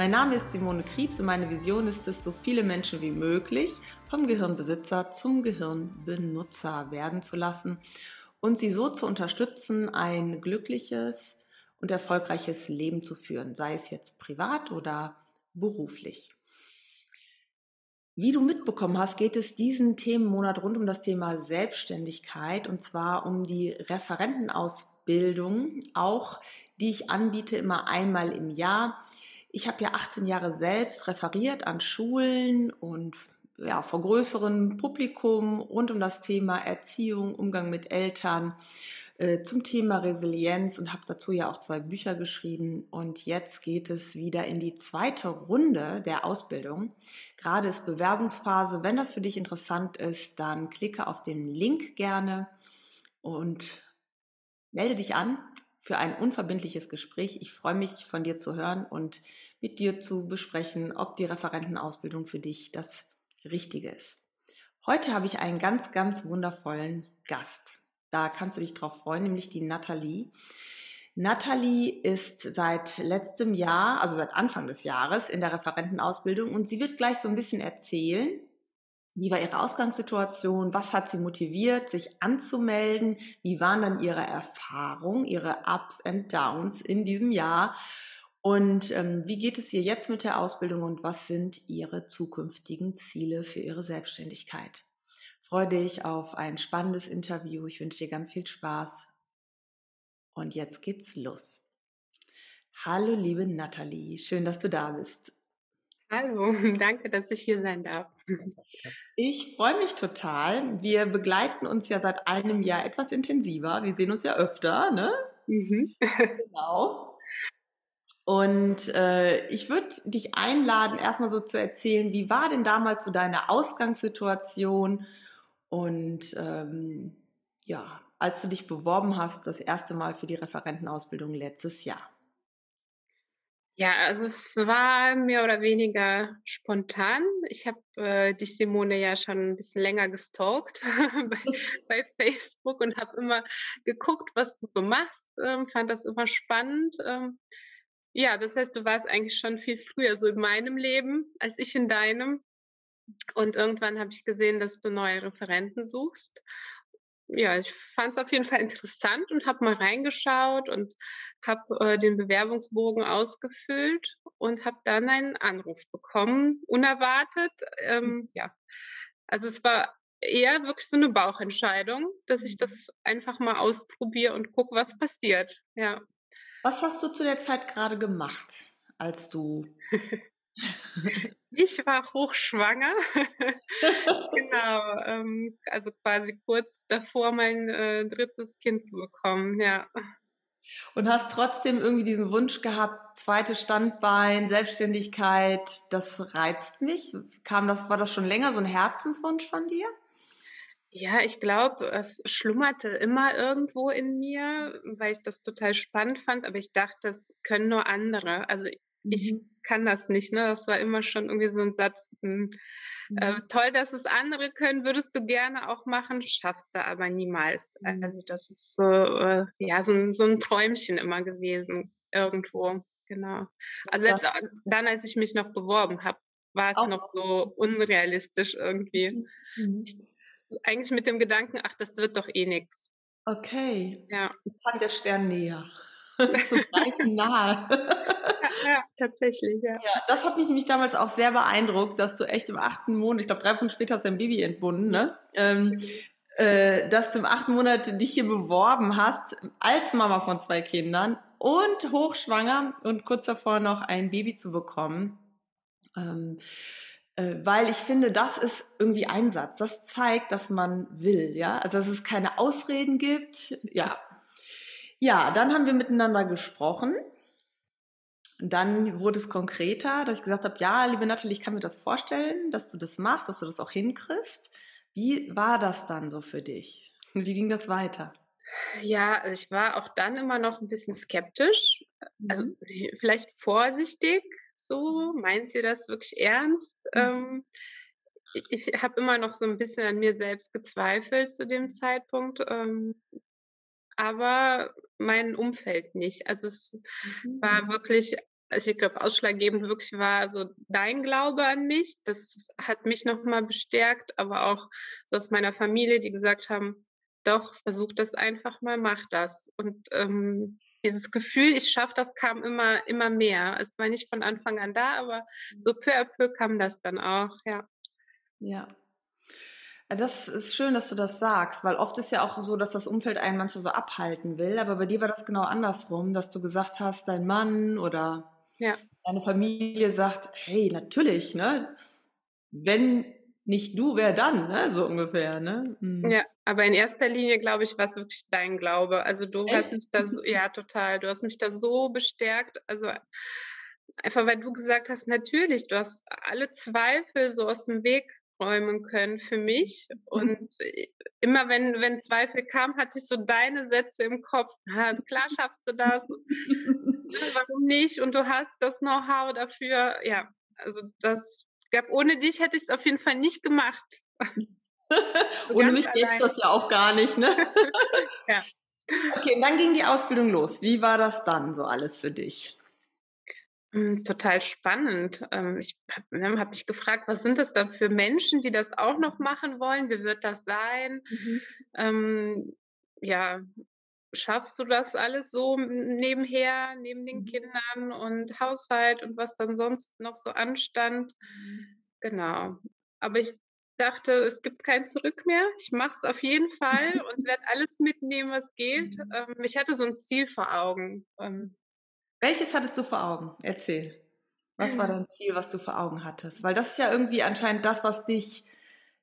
Mein Name ist Simone Kriebs und meine Vision ist es, so viele Menschen wie möglich vom Gehirnbesitzer zum Gehirnbenutzer werden zu lassen und sie so zu unterstützen, ein glückliches und erfolgreiches Leben zu führen, sei es jetzt privat oder beruflich. Wie du mitbekommen hast, geht es diesen Themenmonat rund um das Thema Selbstständigkeit und zwar um die Referentenausbildung, auch die ich anbiete immer einmal im Jahr. Ich habe ja 18 Jahre selbst referiert an Schulen und ja, vor größerem Publikum rund um das Thema Erziehung, Umgang mit Eltern, äh, zum Thema Resilienz und habe dazu ja auch zwei Bücher geschrieben. Und jetzt geht es wieder in die zweite Runde der Ausbildung. Gerade ist Bewerbungsphase. Wenn das für dich interessant ist, dann klicke auf den Link gerne und melde dich an für ein unverbindliches Gespräch. Ich freue mich, von dir zu hören und mit dir zu besprechen, ob die Referentenausbildung für dich das Richtige ist. Heute habe ich einen ganz, ganz wundervollen Gast. Da kannst du dich drauf freuen, nämlich die Nathalie. Nathalie ist seit letztem Jahr, also seit Anfang des Jahres in der Referentenausbildung und sie wird gleich so ein bisschen erzählen, wie war ihre Ausgangssituation? Was hat sie motiviert, sich anzumelden? Wie waren dann ihre Erfahrungen, ihre Ups and Downs in diesem Jahr? Und ähm, wie geht es ihr jetzt mit der Ausbildung und was sind ihre zukünftigen Ziele für ihre Selbstständigkeit? Freue dich auf ein spannendes Interview. Ich wünsche dir ganz viel Spaß. Und jetzt geht's los. Hallo, liebe Nathalie. Schön, dass du da bist. Hallo, danke, dass ich hier sein darf. Ich freue mich total. Wir begleiten uns ja seit einem Jahr etwas intensiver. Wir sehen uns ja öfter, ne? Mhm. Genau. Und äh, ich würde dich einladen, erstmal so zu erzählen, wie war denn damals so deine Ausgangssituation und ähm, ja, als du dich beworben hast, das erste Mal für die Referentenausbildung letztes Jahr. Ja, also es war mehr oder weniger spontan. Ich habe äh, dich, Simone, ja schon ein bisschen länger gestalkt bei, bei, Facebook und habe immer geguckt, was du so machst. Ähm, fand das immer spannend. Ähm, ja, das heißt, du warst eigentlich schon viel früher so in meinem Leben als ich in deinem. Und irgendwann habe ich gesehen, dass du neue Referenten suchst ja, ich fand es auf jeden Fall interessant und habe mal reingeschaut und habe äh, den Bewerbungsbogen ausgefüllt und habe dann einen Anruf bekommen, unerwartet. Ähm, hm. ja, also es war eher wirklich so eine Bauchentscheidung, dass ich mhm. das einfach mal ausprobiere und gucke, was passiert. Ja. Was hast du zu der Zeit gerade gemacht, als du Ich war hochschwanger. genau, ähm, also quasi kurz davor, mein äh, drittes Kind zu bekommen, ja. Und hast trotzdem irgendwie diesen Wunsch gehabt, zweites Standbein, Selbstständigkeit, das reizt mich. Kam das, war das schon länger so ein Herzenswunsch von dir? Ja, ich glaube, es schlummerte immer irgendwo in mir, weil ich das total spannend fand, aber ich dachte, das können nur andere. Also ich mhm. Kann das nicht. Ne? Das war immer schon irgendwie so ein Satz. Hm, äh, mhm. toll, dass es andere können, würdest du gerne auch machen, schaffst du aber niemals. Mhm. Also das ist so, äh, ja, so ein, so ein Träumchen immer gewesen irgendwo. Genau. Also selbst dann, als ich mich noch beworben habe, war es noch so unrealistisch irgendwie. Mhm. Ich, eigentlich mit dem Gedanken, ach, das wird doch eh nichts. Okay. Ja. Kam der Stern näher. so greifen nahe. Ja, tatsächlich, ja. ja. Das hat mich nämlich damals auch sehr beeindruckt, dass du echt im achten Monat, ich glaube drei Wochen später hast du dein Baby entbunden, ne? Ähm, äh, dass du im achten Monat dich hier beworben hast, als Mama von zwei Kindern und hochschwanger und kurz davor noch ein Baby zu bekommen. Ähm, äh, weil ich finde, das ist irgendwie Einsatz. Das zeigt, dass man will, ja. Also, dass es keine Ausreden gibt. Ja. Ja, dann haben wir miteinander gesprochen dann wurde es konkreter, dass ich gesagt habe, ja, liebe Natalie, ich kann mir das vorstellen, dass du das machst, dass du das auch hinkriegst. Wie war das dann so für dich? Wie ging das weiter? Ja, also ich war auch dann immer noch ein bisschen skeptisch, also Mhm. vielleicht vorsichtig so. Meint sie das wirklich ernst? Mhm. Ähm, i ich habe immer noch so ein bisschen an mir selbst gezweifelt zu dem Zeitpunkt, ähm, aber mein Umfeld nicht. Also, es Mhm. war wirklich also, ich glaube, ausschlaggebend wirklich war so dein Glaube an mich. Das hat mich noch mal bestärkt, aber auch so aus meiner Familie, die gesagt haben: „Doch, versuch das einfach mal, mach das.“ Und, ähm, dieses Gefühl, ich schaffe das, kam immer immer mehr. Es war nicht von Anfang an da, aber so peu à peu kam das dann auch, ja. Ja. Äh, das ist schön, dass du das sagst, weil oft ist ja auch so, dass das Umfeld einen manchmal so abhalten will, aber bei dir war das genau andersrum, dass du gesagt hast, dein Mann oder Ja. deine Familie sagt: „Hey, natürlich, ne? Wenn nicht du, wer dann?“, ne, so ungefähr, ne? Mhm. Ja, aber in erster Linie, glaube ich, war's wirklich dein Glaube. Also, du hast Echt? mich da so ja, total. Du hast mich da so bestärkt. Also, einfach weil du gesagt hast: „Natürlich, du hast alle Zweifel so aus dem Weg räumen können für mich.“ Und, äh, immer wenn wenn Zweifel kamen, hatte ich so deine Sätze im Kopf: „Ja, klar schaffst du das, warum nicht? Und du hast das Know-how dafür.“ Ja, also, das gab ohne dich hätte ich's auf jeden Fall nicht gemacht. So Ohne mich gäbe es das ja auch gar nicht, ne? Ja. Okay, und dann ging die Ausbildung los. Wie war das dann so alles für dich? Hm, total spannend. Ähm, ich habe ne, mich gefragt: „Was sind das dann für Menschen, die das auch noch machen wollen? Wie wird das sein?“ Mhm. Ähm, ja, schaffst du das alles so nebenher, neben den Mhm. Kindern und Haushalt und was dann sonst noch so anstand? Genau. Aber ich dachte, es gibt kein Zurück mehr. Ich mache es auf jeden Fall und werde alles mitnehmen, was geht. Mhm. Ähm, ich hatte so 'n Ziel vor Augen. Ähm Welches hattest du vor Augen? Erzähl. Was war dein Ziel, was du vor Augen hattest? Weil das ist ja irgendwie anscheinend das, was dich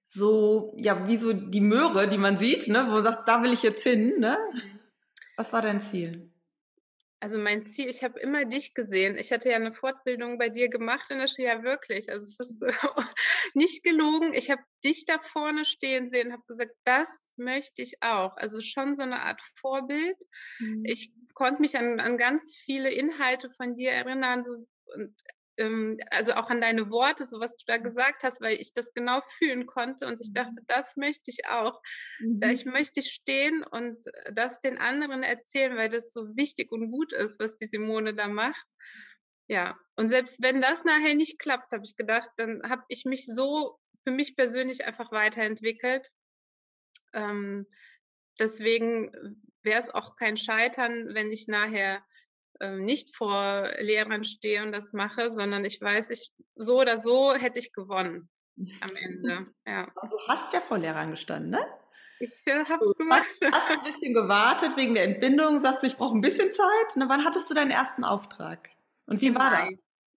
so ja, wie so die Möhre, die man sieht, ne, wo man sagt: „Da will ich jetzt hin“, ne? Was war dein Ziel? Also, mein Ziel ich habe immer dich gesehen. Ich hatte ja 'ne Fortbildung bei dir gemacht in der Schule ja wirklich. Also, es ist nicht gelogen. Ich habe dich da vorne stehen sehen, habe gesagt: „Das möchte ich auch.“ Also, schon so 'ne Art Vorbild. Mhm. Ich konnte mich an an ganz viele Inhalte von dir erinnern, so und, ähm also, auch an deine Worte, so was du da gesagt hast, weil ich das genau fühlen konnte und ich dachte: Mhm. „Das möchte ich auch.“ Da ich Mhm. möchte stehen und, äh, das den anderen erzählen, weil das so wichtig und gut ist, was die Simone da macht. Ja, und selbst wenn das nachher nicht klappt, habe ich gedacht, dann habe ich mich so für mich persönlich einfach weiterentwickelt. Ähm, deswegen wäre es auch kein Scheitern, wenn ich nachher, nicht vor Lehrern stehe und das mache, sondern ich weiß, ich so oder so hätte ich gewonnen am Ende, ja. Du hast ja vor Lehrern gestanden, ne? Ich, äh, habe es hast gemacht. hast 'n bisschen gewartet wegen der Entbindung, sagst du: „Ich brauche 'n bisschen Zeit“, ne? Wann hattest du deinen ersten Auftrag? Und wie war das?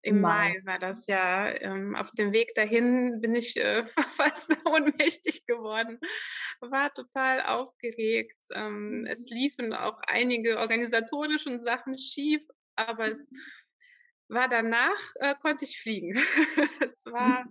Im Mai. Mai war das, ja. Ähm, auf dem Weg dahin bin ich, äh, fast ohnmächtig geworden, war total aufgeregt. Ähm, es liefen auch einige organisatorische Sachen schief, aber es war danach, äh, konnte ich fliegen. Es war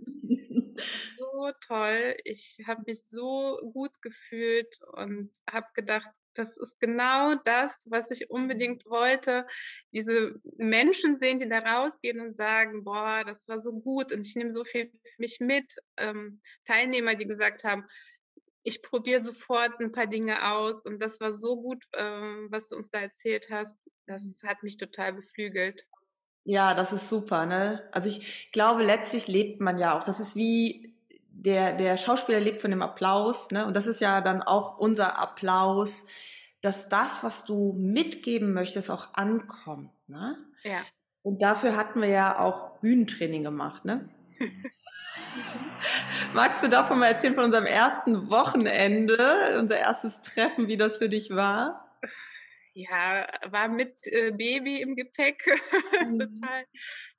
so toll. Ich habe mich so gut gefühlt und habe gedacht: „Das ist genau das, was ich unbedingt wollte.“ Diese Menschen sehen, die da rausgehen und sagen: „Boah, das war so gut und ich nehme so viel für mich mit.“ Ähm, Teilnehmer, die gesagt haben: „Ich probiere sofort 'n paar Dinge aus und das war so gut, ähm, was du uns da erzählt hast.“ Mhm. Das hat mich total beflügelt. Ja, das ist super, ne? Also, ich glaube, letztlich lebt man ja auch das ist wie der der Schauspieler lebt von dem Applaus, ne? Und das ist ja dann auch unser Applaus, dass das, was du mitgeben möchtest, auch ankommt, ne? Ja. Und dafür hatten wir ja auch Bühnentraining gemacht, ne? Magst du davon mal erzählen von unserem ersten Wochenende, unser erstes Treffen, wie das für dich war? Ja, war mit, äh, Baby im Gepäck Mhm. total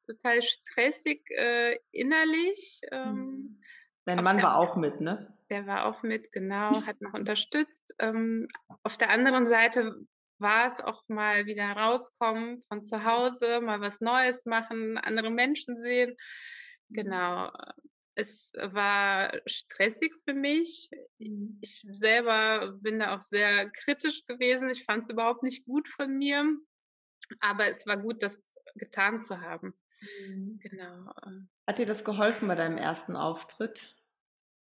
total stressig, äh, innerlich. Ähm. Dein Mann war auch mit, ne? Der war auch mit, genau, hat noch unterstützt. Ähm, auf der anderen Seite war es auch mal wieder rauskommen von zu Hause, mal was Neues machen, andere Menschen sehen. Genau. Es war stressig für mich. Mhm. Ich selber bin da auch sehr kritisch gewesen. Ich fand es überhaupt nicht gut von mir. Aber es war gut, das getan zu haben. Mhm. Genau. äh. Hat dir das geholfen bei deinem ersten Auftritt?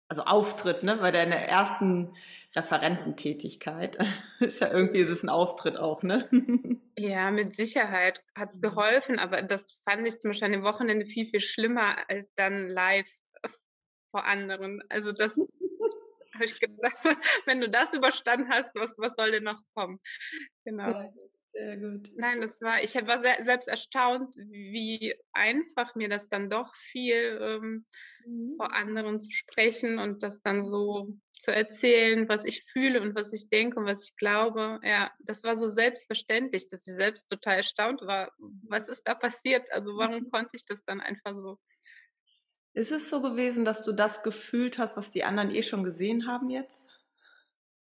Also Auftritt, ne? Bei deiner ersten Referententätigkeit. Ist ja irgendwie ist es ein Auftritt auch, ne? Ja, mit Sicherheit hat es Mhm. geholfen, aber das fand ich zum Beispiel an dem Wochenende viel, viel schlimmer als dann live vor anderen. Also das habe ich gedacht, wenn du das überstanden hast, was, was soll denn noch kommen? Genau. Gut, sehr gut. Nein, das war, ich war sehr, selbst erstaunt, wie einfach mir das dann doch fiel, ähm, Mhm. vor anderen zu sprechen und das dann so zu erzählen, was ich fühle und was ich denke und was ich glaube. Ja, das war so selbstverständlich, dass ich selbst total erstaunt war. Was ist da passiert? Also warum konnte ich das dann einfach so? Ist es so gewesen, dass du das gefühlt hast, was die anderen eh schon gesehen haben jetzt?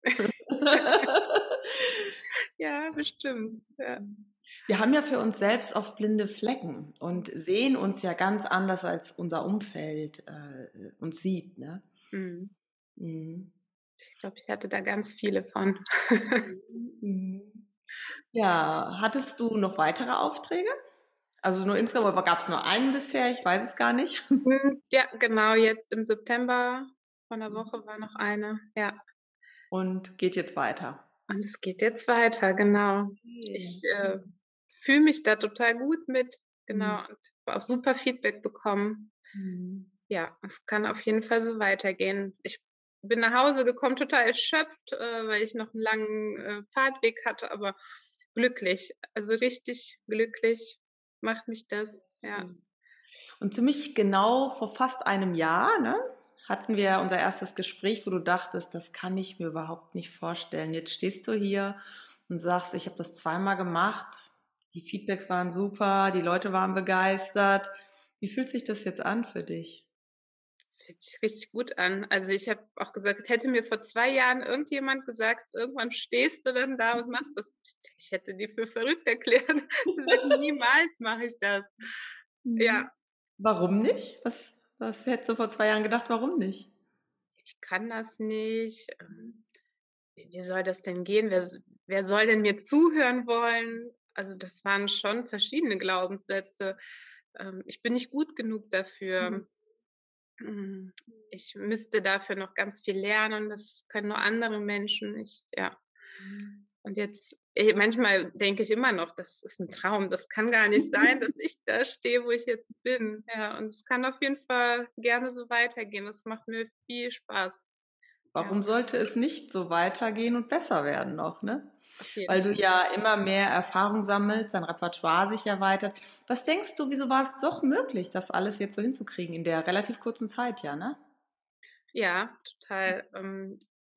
Ja, bestimmt. Ja. Wir haben ja für uns selbst oft blinde Flecken und sehen uns ja ganz anders, als unser Umfeld äh, uns sieht. Ne? Mhm. Mhm. Ich glaube, ich hatte da ganz viele von. Mhm. Ja, hattest du noch weitere Aufträge? Also nur insgesamt, aber gab es nur einen bisher? Ich weiß es gar nicht. Hm, Ja, genau, jetzt im September von der Mhm. Woche war noch eine. Ja. Und geht jetzt weiter. Und es geht jetzt weiter, genau. Ich äh, fühle mich da total gut mit, genau, und habe auch super Feedback bekommen. Mhm. Ja, es kann auf jeden Fall so weitergehen. Ich bin nach Hause gekommen, total erschöpft, äh, weil ich noch einen langen äh, Fahrtweg hatte, aber glücklich, also richtig glücklich macht mich das, ja. Und ziemlich genau vor fast einem Jahr, ne, hatten wir unser erstes Gespräch, wo du dachtest, das kann ich mir überhaupt nicht vorstellen. Jetzt stehst du hier und sagst, ich habe das zweimal gemacht. Die Feedbacks waren super, die Leute waren begeistert. Wie fühlt sich das jetzt an für dich? Fühlt sich richtig gut an. Also ich habe auch gesagt, hätte mir vor zwei Jahren irgendjemand gesagt, irgendwann stehst du dann da und machst das. Ich hätte die für verrückt erklärt. Niemals mache ich das. Ja, Warum nicht? Was, was hättest du vor zwei Jahren gedacht, warum nicht? ich kann das nicht. ähm, Wie soll das denn gehen? Wer, wer soll denn mir zuhören wollen? Also das waren schon verschiedene Glaubenssätze. Ähm, Ich bin nicht gut genug dafür. Mm, Ich müsste dafür noch ganz viel lernen. Das können nur andere Menschen. Ich, ja. Und jetzt, manchmal denke ich immer noch, das ist ein Traum. Das kann gar nicht sein, dass ich da stehe, wo ich jetzt bin. Ja, und es kann auf jeden Fall gerne so weitergehen. Das macht mir viel Spaß. Warum sollte es nicht so weitergehen und besser werden noch, ne? Weil du ja immer mehr Erfahrung sammelst, dein Repertoire sich erweitert. Was denkst du, wieso war es doch möglich, das alles jetzt so hinzukriegen in der relativ kurzen Zeit, ja, ne? Ja, total.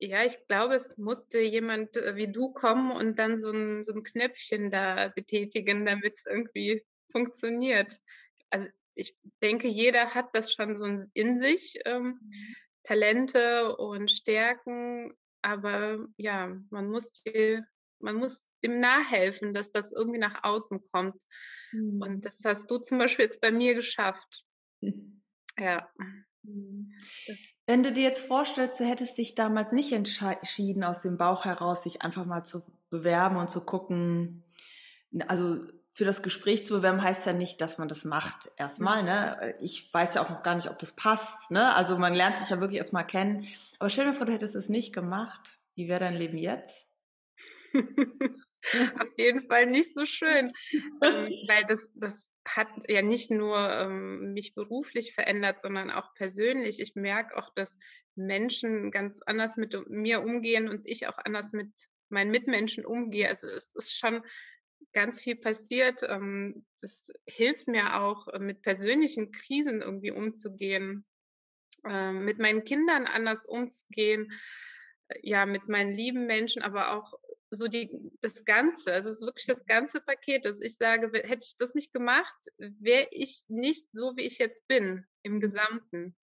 Ja, ich glaube, es musste jemand äh, wie du kommen und dann so ein, so ein Knöpfchen da betätigen, damit es irgendwie funktioniert. Also ich denke, jeder hat das schon so in sich, ähm, Talente und Stärken, aber ja, man muss die, man muss dem nachhelfen, dass das irgendwie nach außen kommt. Und das hast du zum Beispiel jetzt bei mir geschafft. Ja. Wenn du dir jetzt vorstellst, du hättest dich damals nicht entschieden, aus dem Bauch heraus sich einfach mal zu bewerben und zu gucken, also für das Gespräch zu bewerben heißt ja nicht, dass man das macht erstmal. Ne? Ich weiß ja auch noch gar nicht, ob das passt. Ne? Also man lernt sich ja wirklich erstmal kennen. Aber stell dir vor, du hättest es nicht gemacht. Wie wäre dein Leben jetzt? Auf jeden Fall nicht so schön, ähm, weil das, das hat ja nicht nur ähm, mich beruflich verändert, sondern auch persönlich. Ich merke auch, dass Menschen ganz anders mit mir umgehen und ich auch anders mit meinen Mitmenschen umgehe. Also es ist schon ganz viel passiert. Ähm, das hilft mir auch, äh, mit persönlichen Krisen irgendwie umzugehen, ähm, mit meinen Kindern anders umzugehen, äh, ja, mit meinen lieben Menschen, aber auch so die, das Ganze. Also es ist wirklich das ganze Paket, dass ich sage, hätte ich das nicht gemacht, wäre ich nicht so, wie ich jetzt bin, im Gesamten.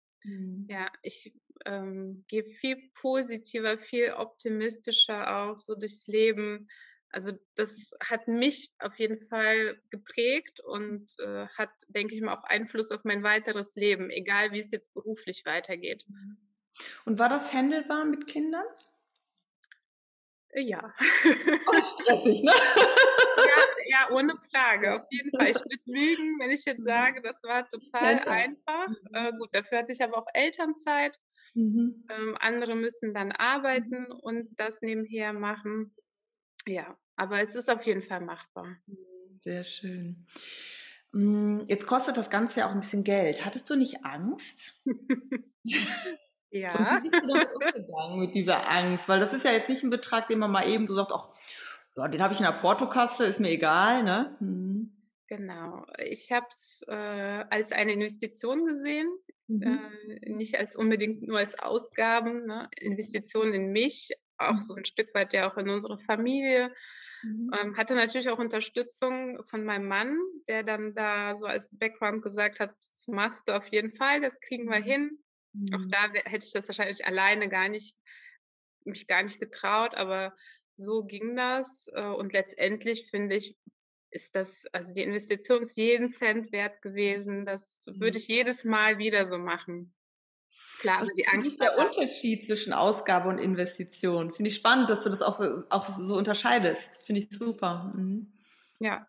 Ja, ich ähm, gehe viel positiver, viel optimistischer auch so durchs Leben. Also das hat mich auf jeden Fall geprägt und äh, hat, denke ich mal, auch Einfluss auf mein weiteres Leben, egal wie es jetzt beruflich weitergeht. Und war das händelbar mit Kindern? Ja. Oh, stressig, ne? ja, ja, ohne Frage, auf jeden Fall. Ich würde lügen, wenn ich jetzt sage, das war total Ja, ja. einfach. Äh, gut, dafür hatte ich aber auch Elternzeit. Mhm. Ähm, andere müssen dann arbeiten und das nebenher machen. Ja, aber es ist auf jeden Fall machbar. Sehr schön. Mm, Jetzt kostet das Ganze ja auch ein bisschen Geld. Hattest du nicht Angst? Ja. Und wie bist du damit umgegangen mit dieser Angst? Weil das ist ja jetzt nicht ein Betrag, den man mal eben so sagt, ach, ja, den habe ich in der Portokasse, ist mir egal, ne? Mhm. Genau. Ich habe es äh, als eine Investition gesehen, Mhm. äh, nicht als unbedingt nur als Ausgaben. Ne? Investitionen in mich, auch so ein Stück weit ja auch in unsere Familie. Mhm. Ähm, hatte natürlich auch Unterstützung von meinem Mann, der dann da so als Background gesagt hat, das machst du auf jeden Fall, das kriegen wir hin. Auch Mhm. da wär- hätte ich das wahrscheinlich alleine gar nicht, mich gar nicht getraut, aber so ging das. äh, Und letztendlich finde ich, ist das, also die Investition ist jeden Cent wert gewesen. Das würde Mhm. ich jedes Mal wieder so machen. Klar, aber die ist Angst dich der da. Unterschied zwischen Ausgabe und Investition? Finde ich spannend, dass du das auch so, auch so unterscheidest. Finde ich super. Mhm. Ja.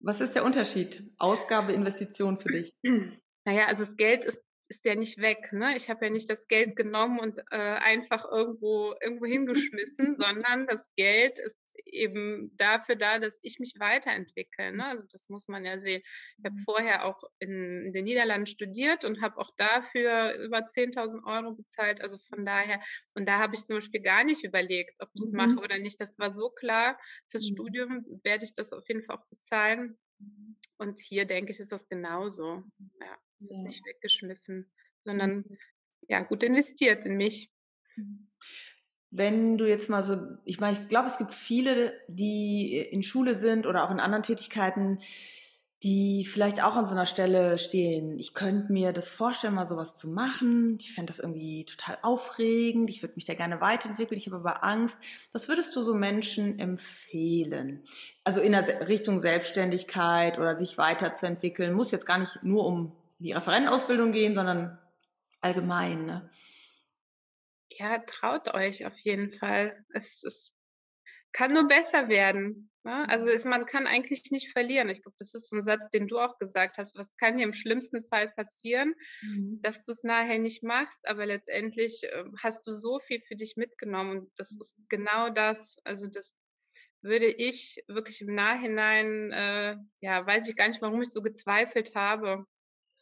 Was ist der Unterschied? Ausgabe, Investition für dich? Naja, also das Geld ist, ist ja nicht weg. Ne? Ich habe ja nicht das Geld genommen und äh, einfach irgendwo, irgendwo hingeschmissen, sondern das Geld ist eben dafür da, dass ich mich weiterentwickle. Ne? Also das muss man ja sehen. Ich habe vorher auch in, in den Niederlanden studiert und habe auch dafür über 10.000 Euro bezahlt. Also von daher, und da habe ich zum Beispiel gar nicht überlegt, ob ich es Mhm. mache oder nicht. Das war so klar, fürs Mhm. Studium werde ich das auf jeden Fall auch bezahlen. Und hier denke ich, ist das genauso. Ja, es ist Ja. nicht weggeschmissen, sondern ja, gut investiert in mich. Wenn du jetzt mal so, ich meine, ich glaube, es gibt viele, die in Schule sind oder auch in anderen Tätigkeiten, die vielleicht auch an so einer Stelle stehen. Ich könnte mir das vorstellen, mal sowas zu machen. Ich fände das irgendwie total aufregend. Ich würde mich da gerne weiterentwickeln. Ich habe aber Angst. Was würdest du so Menschen empfehlen? Also in der Richtung Selbstständigkeit oder sich weiterzuentwickeln. Muss jetzt gar nicht nur um die Referentenausbildung gehen, sondern allgemein. Ne? Ja, traut euch auf jeden Fall. Es, es kann nur besser werden. Ne? Also es, man kann eigentlich nicht verlieren. Ich glaube, das ist so ein Satz, den du auch gesagt hast. Was kann dir im schlimmsten Fall passieren? dass du es nachher nicht machst, aber letztendlich äh, hast du so viel für dich mitgenommen und das ist genau das. Also das würde ich wirklich im Nachhinein, äh, ja, weiß ich gar nicht, warum ich so gezweifelt habe.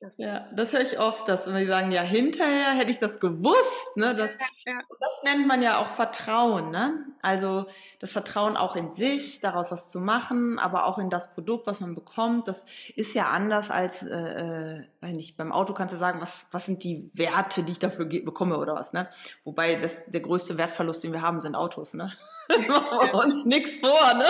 das, Ja, das höre ich oft, dass immer die sagen, ja, hinterher hätte ich das gewusst, ne? Das, ja, das nennt man ja auch Vertrauen, ne? Also das Vertrauen auch in sich, daraus was zu machen, aber auch in das Produkt, was man bekommt. Das ist ja anders als, äh, äh, weiß nicht, beim Auto kannst du sagen, was, was sind die Werte, die ich dafür bekomme oder was, ne? Wobei das, der größte Wertverlust, den wir haben, sind Autos, ne? Machen wir uns nichts vor, ne?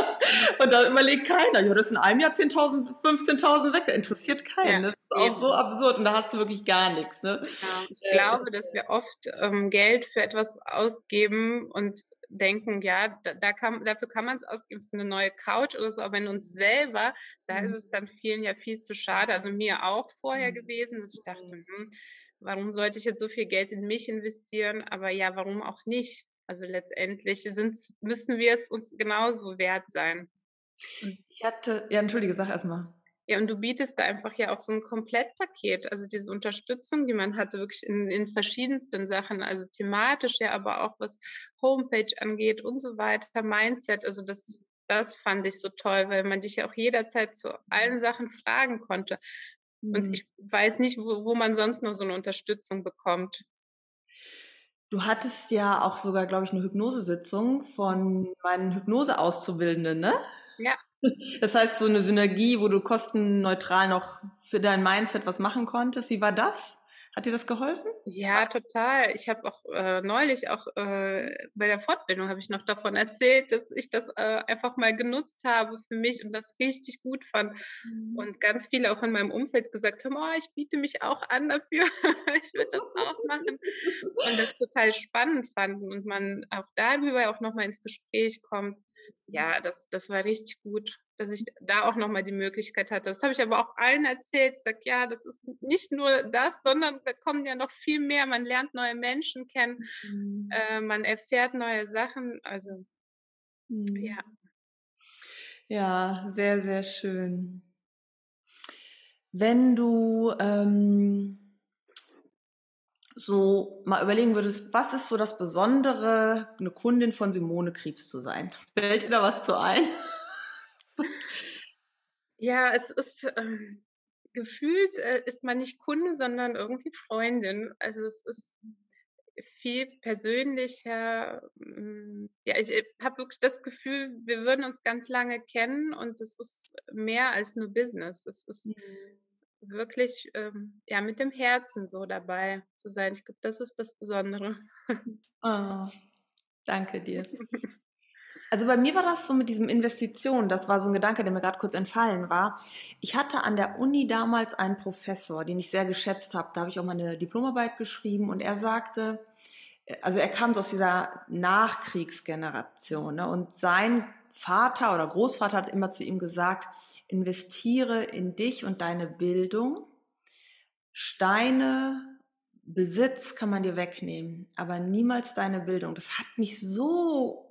Und da überlegt keiner, ja, das ist in einem Jahr 10.000, 15.000 weg, interessiert keinen. Ja, ist auch eben. so absurd und da hast du wirklich gar nichts, ne? genau. Ich Äh, glaube, dass wir oft ähm, Geld für etwas ausgeben und denken, ja, da, da kann, dafür kann man es ausgeben für eine neue Couch oder so, aber in uns selber, da ist Mhm. es dann vielen ja viel zu schade. Also mir auch vorher Mhm. gewesen, dass ich dachte, hm, warum sollte ich jetzt so viel Geld in mich investieren? Aber ja, warum auch nicht? Also letztendlich sind's, müssen wir es uns genauso wert sein. Ich hatte, ja, entschuldige, sag erst mal. Ja, und du bietest da einfach ja auch so ein Komplettpaket, also diese Unterstützung, die man hatte, wirklich in, in verschiedensten Sachen, also thematisch ja, aber auch was Homepage angeht und so weiter, Mindset, also das, das fand ich so toll, weil man dich ja auch jederzeit zu allen Sachen fragen konnte. Und Mhm. ich weiß nicht, wo, wo man sonst noch so eine Unterstützung bekommt. Du hattest ja auch sogar, glaube ich, eine Hypnosesitzung von meinen Hypnose-Auszubildenden, ne? Ja. Das heißt, so eine Synergie, wo du kostenneutral noch für dein Mindset was machen konntest. Wie war das? Hat dir das geholfen? Ja, total. Ich habe auch äh, neulich auch äh, bei der Fortbildung habe ich noch davon erzählt, dass ich das äh, einfach mal genutzt habe für mich und das richtig gut fand. Und ganz viele auch in meinem Umfeld gesagt haben, oh, ich biete mich auch an dafür, ich würde das auch machen. Und das total spannend fanden und man auch darüber auch nochmal ins Gespräch kommt. Ja, das, das war richtig gut, dass ich da auch nochmal die Möglichkeit hatte. Das habe ich aber auch allen erzählt. Ich sage, ja, das ist nicht nur das, sondern da kommen ja noch viel mehr. Man lernt neue Menschen kennen, mhm. äh, man erfährt neue Sachen. Also, mhm. ja. Ja, sehr, sehr schön. Wenn du ähm, so mal überlegen würdest, was ist so das Besondere, eine Kundin von Simone Krebs zu sein? Fällt dir da was zu ein? Ja, es ist ähm, gefühlt äh, ist man nicht Kunde, sondern irgendwie Freundin. Also es ist viel persönlicher. Mm, ja, ich habe wirklich das Gefühl, wir würden uns ganz lange kennen und es ist mehr als nur Business. Es ist mhm. Wirklich ähm, ja mit dem Herzen so dabei zu sein. Ich glaube, das ist das Besondere. Oh, danke dir. Also bei mir war das so mit diesem Investitionen, das war so ein Gedanke, der mir gerade kurz entfallen war. Ich hatte an der Uni damals einen Professor, den ich sehr geschätzt habe. Da habe ich auch meine Diplomarbeit geschrieben und er sagte, also er kam so aus dieser Nachkriegsgeneration ne? und sein Vater oder Großvater hat immer zu ihm gesagt, investiere in dich und deine Bildung. Steine, Besitz kann man dir wegnehmen, aber niemals deine Bildung. Das hat mich so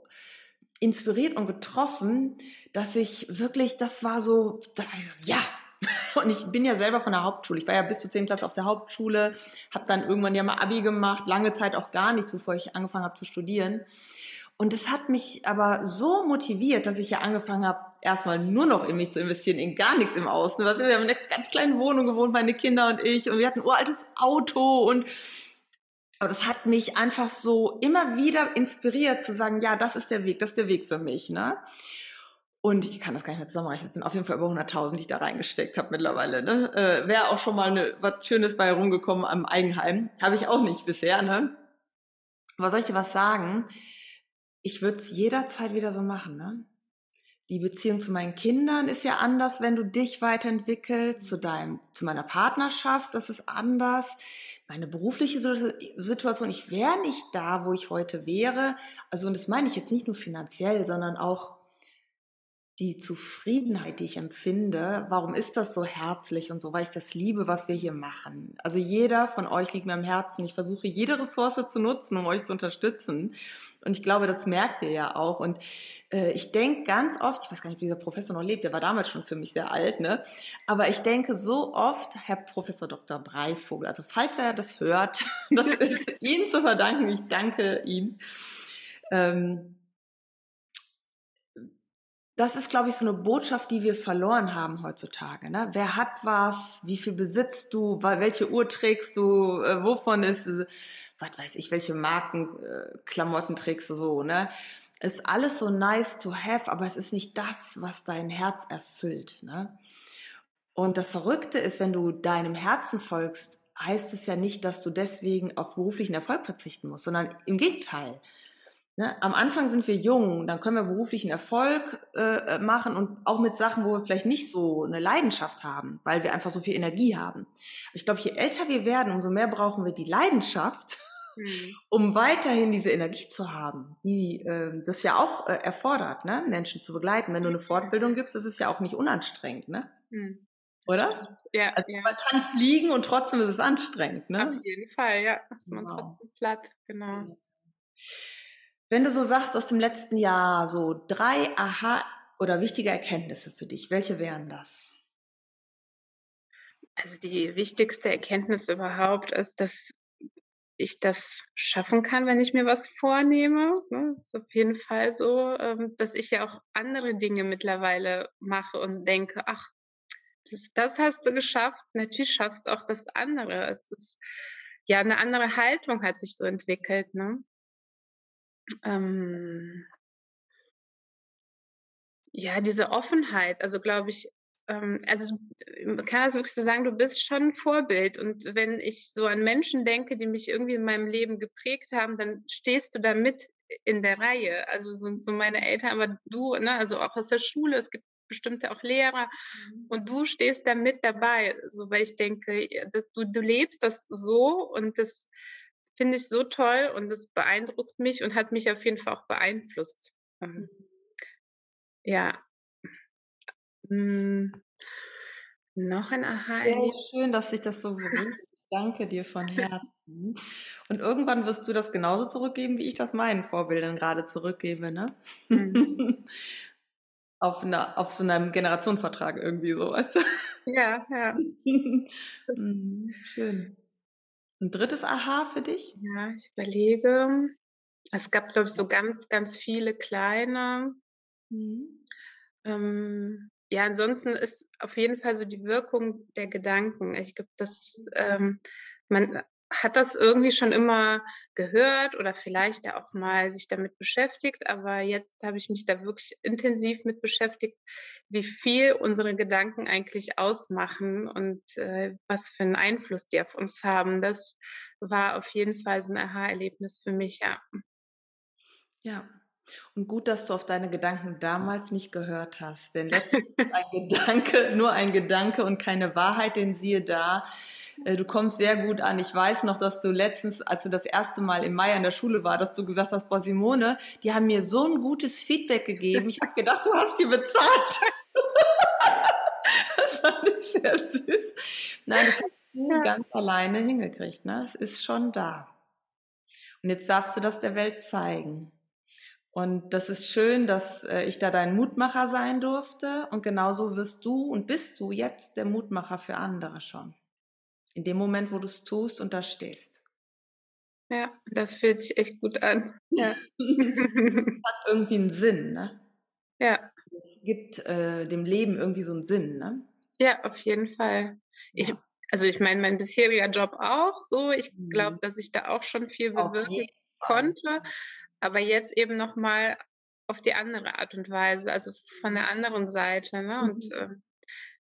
inspiriert und getroffen, dass ich wirklich, das war so, dass ich gesagt, ja, und ich bin ja selber von der Hauptschule. Ich war ja bis zur 10. Klasse auf der Hauptschule, habe dann irgendwann ja mal Abi gemacht, lange Zeit auch gar nichts, bevor ich angefangen habe zu studieren. Und es hat mich aber so motiviert, dass ich ja angefangen habe, erstmal nur noch in mich zu investieren, in gar nichts im Außen. Wir haben in einer ganz kleinen Wohnung gewohnt, meine Kinder und ich, und wir hatten ein uraltes Auto und aber das hat mich einfach so immer wieder inspiriert zu sagen, ja, das ist der Weg, das ist der Weg für mich, ne? Und ich kann das gar nicht mehr zusammenrechnen. Es sind auf jeden Fall über 100.000, die ich da reingesteckt habe mittlerweile. Ne? Äh, Wäre auch schon mal eine, was Schönes bei rumgekommen am Eigenheim. Habe ich auch nicht bisher. Ne? Aber soll ich dir was sagen? Ich würde es jederzeit wieder so machen. Ne? Die Beziehung zu meinen Kindern ist ja anders, wenn du dich weiterentwickelst. Zu, deinem, zu meiner Partnerschaft, das ist anders. Meine berufliche Situation, ich wäre nicht da, wo ich heute wäre. Also, und das meine ich jetzt nicht nur finanziell, sondern auch die Zufriedenheit, die ich empfinde, warum ist das so herzlich und so, weil ich das liebe, was wir hier machen. Also jeder von euch liegt mir am Herzen. Ich versuche jede Ressource zu nutzen, um euch zu unterstützen. Und ich glaube, das merkt ihr ja auch. Und äh, ich denke ganz oft, ich weiß gar nicht, wie dieser Professor noch lebt, der war damals schon für mich sehr alt, ne? Aber ich denke so oft, Herr Professor Dr. Breivogel, also falls er das hört, das ist Ihnen zu verdanken. Ich danke Ihnen. Ähm, das ist, glaube ich, so eine Botschaft, die wir verloren haben heutzutage. Ne? Wer hat was? Wie viel besitzt du? Welche Uhr trägst du? Äh, wovon ist, was weiß ich, welche Markenklamotten äh, trägst du so? Ne? Ist alles so nice to have, aber es ist nicht das, was dein Herz erfüllt. Ne? Und das Verrückte ist, wenn du deinem Herzen folgst, heißt es ja nicht, dass du deswegen auf beruflichen Erfolg verzichten musst, sondern im Gegenteil. Ne? Am Anfang sind wir jung, dann können wir beruflichen Erfolg äh, machen und auch mit Sachen, wo wir vielleicht nicht so eine Leidenschaft haben, weil wir einfach so viel Energie haben. Ich glaube, je älter wir werden, umso mehr brauchen wir die Leidenschaft, mhm. um weiterhin diese Energie zu haben, die äh, das ja auch äh, erfordert, ne? Menschen zu begleiten. Wenn du eine Fortbildung gibst, ist es ja auch nicht unanstrengend, ne? Mhm. Oder? Ja, also ja. Man kann fliegen und trotzdem ist es anstrengend, ne? Auf jeden Fall, ja. Ist man genau. trotzdem platt, genau. Wenn du so sagst aus dem letzten Jahr, so drei Aha oder wichtige Erkenntnisse für dich, welche wären das? Also die wichtigste Erkenntnis überhaupt ist, dass ich das schaffen kann, wenn ich mir was vornehme. Ne? Ist auf jeden Fall so, ähm, dass ich ja auch andere Dinge mittlerweile mache und denke, ach, das, das hast du geschafft. Natürlich schaffst du auch das andere. Es ist ja eine andere Haltung hat sich so entwickelt. Ne? Ähm, ja, diese Offenheit, also glaube ich, ähm, also man kann das wirklich so sagen, du bist schon ein Vorbild. Und wenn ich so an Menschen denke, die mich irgendwie in meinem Leben geprägt haben, dann stehst du da mit in der Reihe. Also sind so meine Eltern, aber du, ne, also auch aus der Schule, es gibt bestimmte auch Lehrer mhm. und du stehst da mit dabei, so weil ich denke, du, du lebst das so und das finde ich so toll und das beeindruckt mich und hat mich auf jeden Fall auch beeinflusst. Ähm, Ja. Hm, noch ein Sehr Aha-Erlebnis? schön, dass sich das so berührt. Ich danke dir von Herzen. Und irgendwann wirst du das genauso zurückgeben, wie ich das meinen Vorbildern gerade zurückgebe, ne? Mhm. Auf 'ner auf so 'nem Generationenvertrag irgendwie so, weißt du? Ja, ja. Mhm, schön. 'N drittes Aha für dich? Ja, ich überlege. Es gab, glaube ich, so ganz, ganz viele kleine. Mhm. Ähm, ja, ansonsten ist auf jeden Fall so die Wirkung der Gedanken. Ich glaube, das ähm, man hat das irgendwie schon immer gehört oder vielleicht ja auch mal sich damit beschäftigt, aber jetzt habe ich mich da wirklich intensiv mit beschäftigt, wie viel unsere Gedanken eigentlich ausmachen und, äh, was für 'n Einfluss die auf uns haben. Das war auf jeden Fall so 'n Aha-Erlebnis für mich, ja. Ja. Und gut, dass du auf deine Gedanken damals nicht gehört hast, denn letztlich ist ein Gedanke nur ein Gedanke und keine Wahrheit, denn siehe da, du kommst sehr gut an. Ich weiß noch, dass du letztens, als du das erste Mal im Mai an der Schule war, dass du gesagt hast: „Boah, Simone, die haben mir so 'n gutes Feedback gegeben. Ich habe gedacht, du hast die bezahlt.“ Das fand ich sehr süß. Nein, das hast du Ja. ganz alleine hingekriegt, ne? Es ist schon da. Und jetzt darfst du das der Welt zeigen. Und das ist schön, dass, äh, ich da dein Mutmacher sein durfte und genauso wirst du und bist du jetzt der Mutmacher für andere schon. In dem Moment, wo du's tust und da stehst. Ja, das fühlt sich echt gut an. Ja. Hat irgendwie 'n Sinn, ne? Ja. Es gibt, äh, dem Leben irgendwie so 'n Sinn, ne? Ja, auf jeden Fall. Ich Ja. also, ich meine, mein bisheriger Job auch so. Ich glaube, Mhm. dass ich da auch schon viel bewirken konnte, aber jetzt eben noch mal auf die andere Art und Weise, also, von der anderen Seite, ne? Und, Mhm.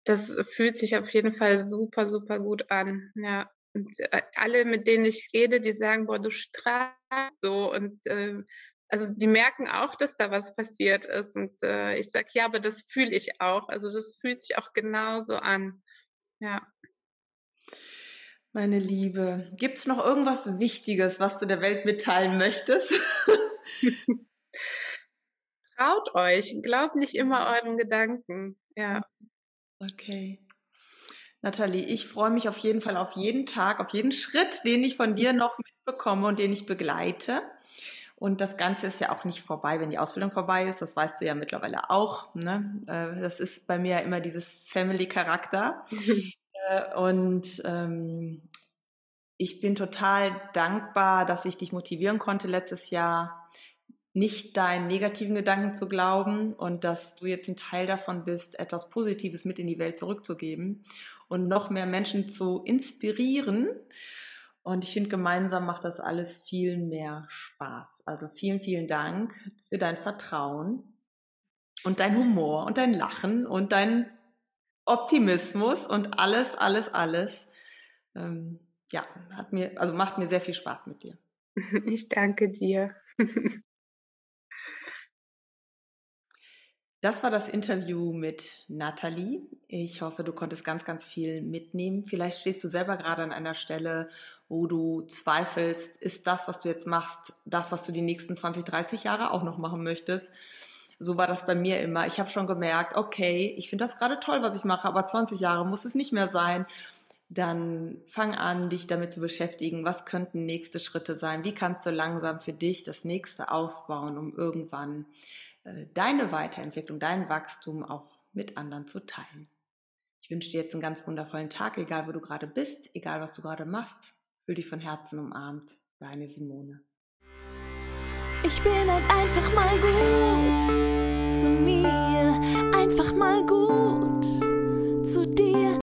Das fühlt sich auf jeden Fall super, super gut an, ja. Und, äh, alle, mit denen ich rede, die sagen: „Boah, du strahlst so“ und, ähm also, die merken auch, dass da was passiert ist und, äh, ich sage: „Ja, aber das fühle ich auch.“ Also, das fühlt sich auch genauso an. Ja. Meine Liebe, gibt's noch irgendwas Wichtiges, was du der Welt mitteilen möchtest? Traut euch, glaubt nicht immer euren Gedanken, ja. Okay. Nathalie, ich freue mich auf jeden Fall auf jeden Tag, auf jeden Schritt, den ich von dir noch mitbekomme und den ich begleite. Und das Ganze ist ja auch nicht vorbei, wenn die Ausbildung vorbei ist. Das weißt du ja mittlerweile auch, ne? Äh, das ist bei mir ja immer dieses Family-Charakter. Äh, und, ähm, ich bin total dankbar, dass ich dich motivieren konnte letztes Jahr, nicht deinen negativen Gedanken zu glauben und dass du jetzt 'n Teil davon bist, etwas Positives mit in die Welt zurückzugeben und noch mehr Menschen zu inspirieren. Und ich finde, gemeinsam macht das alles viel mehr Spaß. Also, vielen, vielen Dank für dein Vertrauen und dein Humor und dein Lachen und dein Optimismus und alles, alles, alles. Ähm, ja, hat mir also, macht mir sehr viel Spaß mit dir. Ich danke dir. Das war das Interview mit Nathalie. Ich hoffe, du konntest ganz, ganz viel mitnehmen. Vielleicht stehst du selber grade an einer Stelle, wo du zweifelst: „Ist das, was du jetzt machst, das, was du die nächsten 20, 30 Jahre auch noch machen möchtest?“ So war das bei mir immer. Ich habe schon gemerkt: „Okay, ich finde das grade toll, was ich mache, aber 20 Jahre muss es nicht mehr sein.“ Dann fang an, dich damit zu beschäftigen: „Was könnten nächste Schritte sein? Wie kannst du langsam für dich das Nächste aufbauen, um irgendwann, äh, deine Weiterentwicklung, dein Wachstum auch mit anderen zu teilen. Ich wünsche dir jetzt einen ganz wundervollen Tag, egal wo du gerade bist, egal was du gerade machst. Fühl dich von Herzen umarmt. Deine Simone. Ich bin halt einfach mal gut zu mir, einfach mal gut zu dir.